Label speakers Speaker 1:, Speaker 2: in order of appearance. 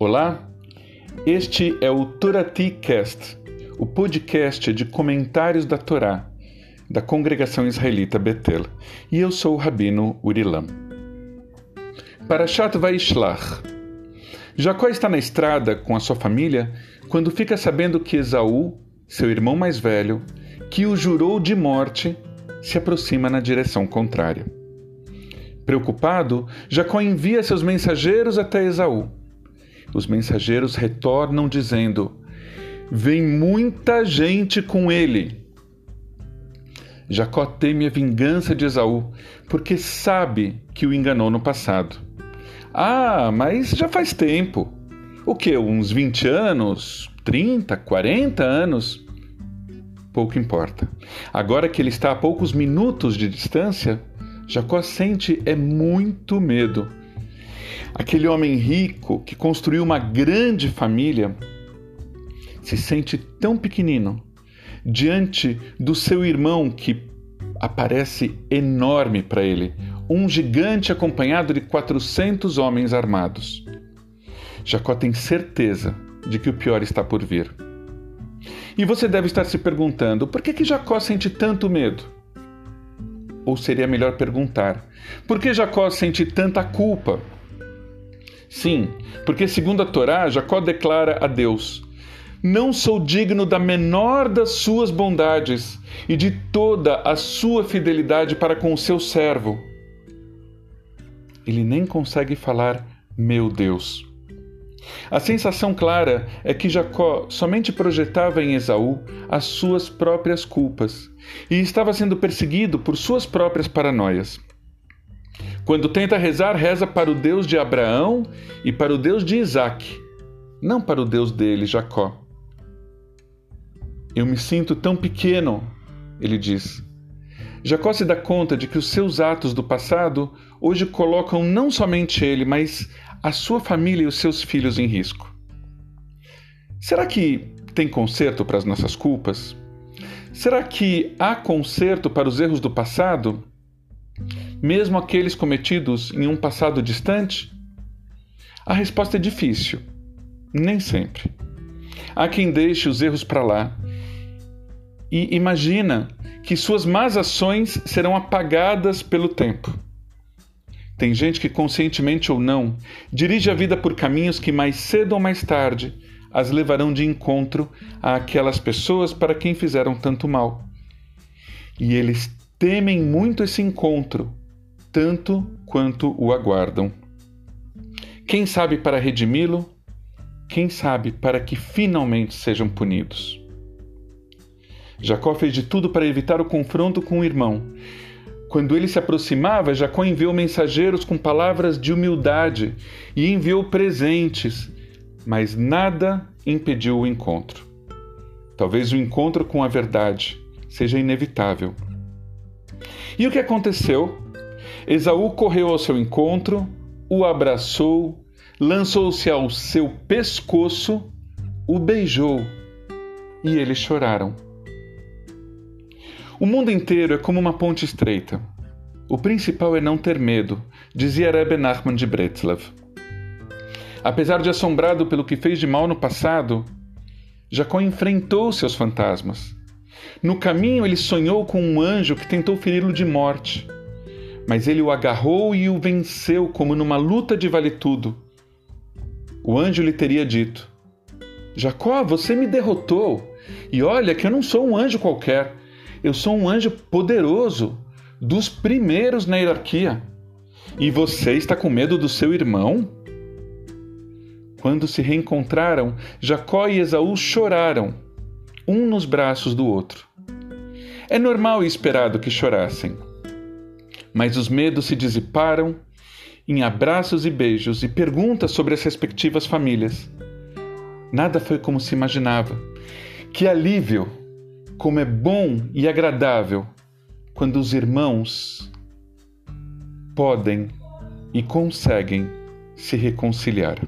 Speaker 1: Olá, este é o Torati Cast, o podcast de comentários da Torá da congregação israelita Betel, e eu sou o rabino Urilam. Parashat Vaishlach. Jacó está na estrada com a sua família quando fica sabendo que Esaú, seu irmão mais velho, que o jurou de morte, se aproxima na direção contrária. Preocupado, Jacó envia seus mensageiros até Esaú. Os mensageiros retornam dizendo: Vem muita gente com ele. Jacó teme a vingança de Esaú, porque sabe que o enganou no passado. Ah, mas já faz tempo. O que? Uns 20 anos? 30? 40 anos? Pouco importa. Agora que ele está a poucos minutos de distância, Jacó sente é muito medo. Aquele homem rico que construiu uma grande família se sente tão pequenino diante do seu irmão que aparece enorme para ele, um gigante acompanhado de 400 homens armados. Jacó tem certeza de que o pior está por vir. E você deve estar se perguntando: por que, que Jacó sente tanto medo? Ou seria melhor perguntar: por que Jacó sente tanta culpa? Sim, porque segundo a Torá, Jacó declara a Deus: Não sou digno da menor das suas bondades e de toda a sua fidelidade para com o seu servo. Ele nem consegue falar, meu Deus. A sensação clara é que Jacó somente projetava em Esaú as suas próprias culpas e estava sendo perseguido por suas próprias paranoias. Quando tenta rezar, reza para o Deus de Abraão e para o Deus de Isaac, não para o Deus dele, Jacó. Eu me sinto tão pequeno, ele diz. Jacó se dá conta de que os seus atos do passado hoje colocam não somente ele, mas a sua família e os seus filhos em risco. Será que tem conserto para as nossas culpas? Será que há conserto para os erros do passado, mesmo aqueles cometidos em um passado distante? A resposta é difícil. Nem sempre. Há quem deixe os erros para lá e imagina que suas más ações serão apagadas pelo tempo. Tem gente que, conscientemente ou não, dirige a vida por caminhos que mais cedo ou mais tarde as levarão de encontro àquelas pessoas para quem fizeram tanto mal. E eles temem muito esse encontro, tanto quanto o aguardam. Quem sabe para redimi-lo? Quem sabe para que finalmente sejam punidos? Jacó fez de tudo para evitar o confronto com o irmão quando ele se aproximava, Jacó enviou mensageiros com palavras de humildade e enviou presentes, mas nada impediu o encontro. Talvez o encontro com a verdade seja inevitável. E o que aconteceu? Esaú correu ao seu encontro, o abraçou, lançou-se ao seu pescoço, o beijou e eles choraram. O mundo inteiro é como uma ponte estreita. O principal é não ter medo, dizia Rebbe Nachman de Bretzlav. Apesar de assombrado pelo que fez de mal no passado, Jacó enfrentou seus fantasmas. No caminho, ele sonhou com um anjo que tentou feri-lo de morte, mas ele o agarrou e o venceu como numa luta de vale-tudo. O anjo lhe teria dito: Jacó, você me derrotou, e olha que eu não sou um anjo qualquer. Eu sou um anjo poderoso, dos primeiros na hierarquia. E você está com medo do seu irmão? Quando se reencontraram, Jacó e Esaú choraram, um nos braços do outro. É normal e esperado que chorassem. Mas os medos se dissiparam em abraços e beijos e perguntas sobre as respectivas famílias. Nada foi como se imaginava. Que alívio como é bom e agradável quando os irmãos podem e conseguem se reconciliar.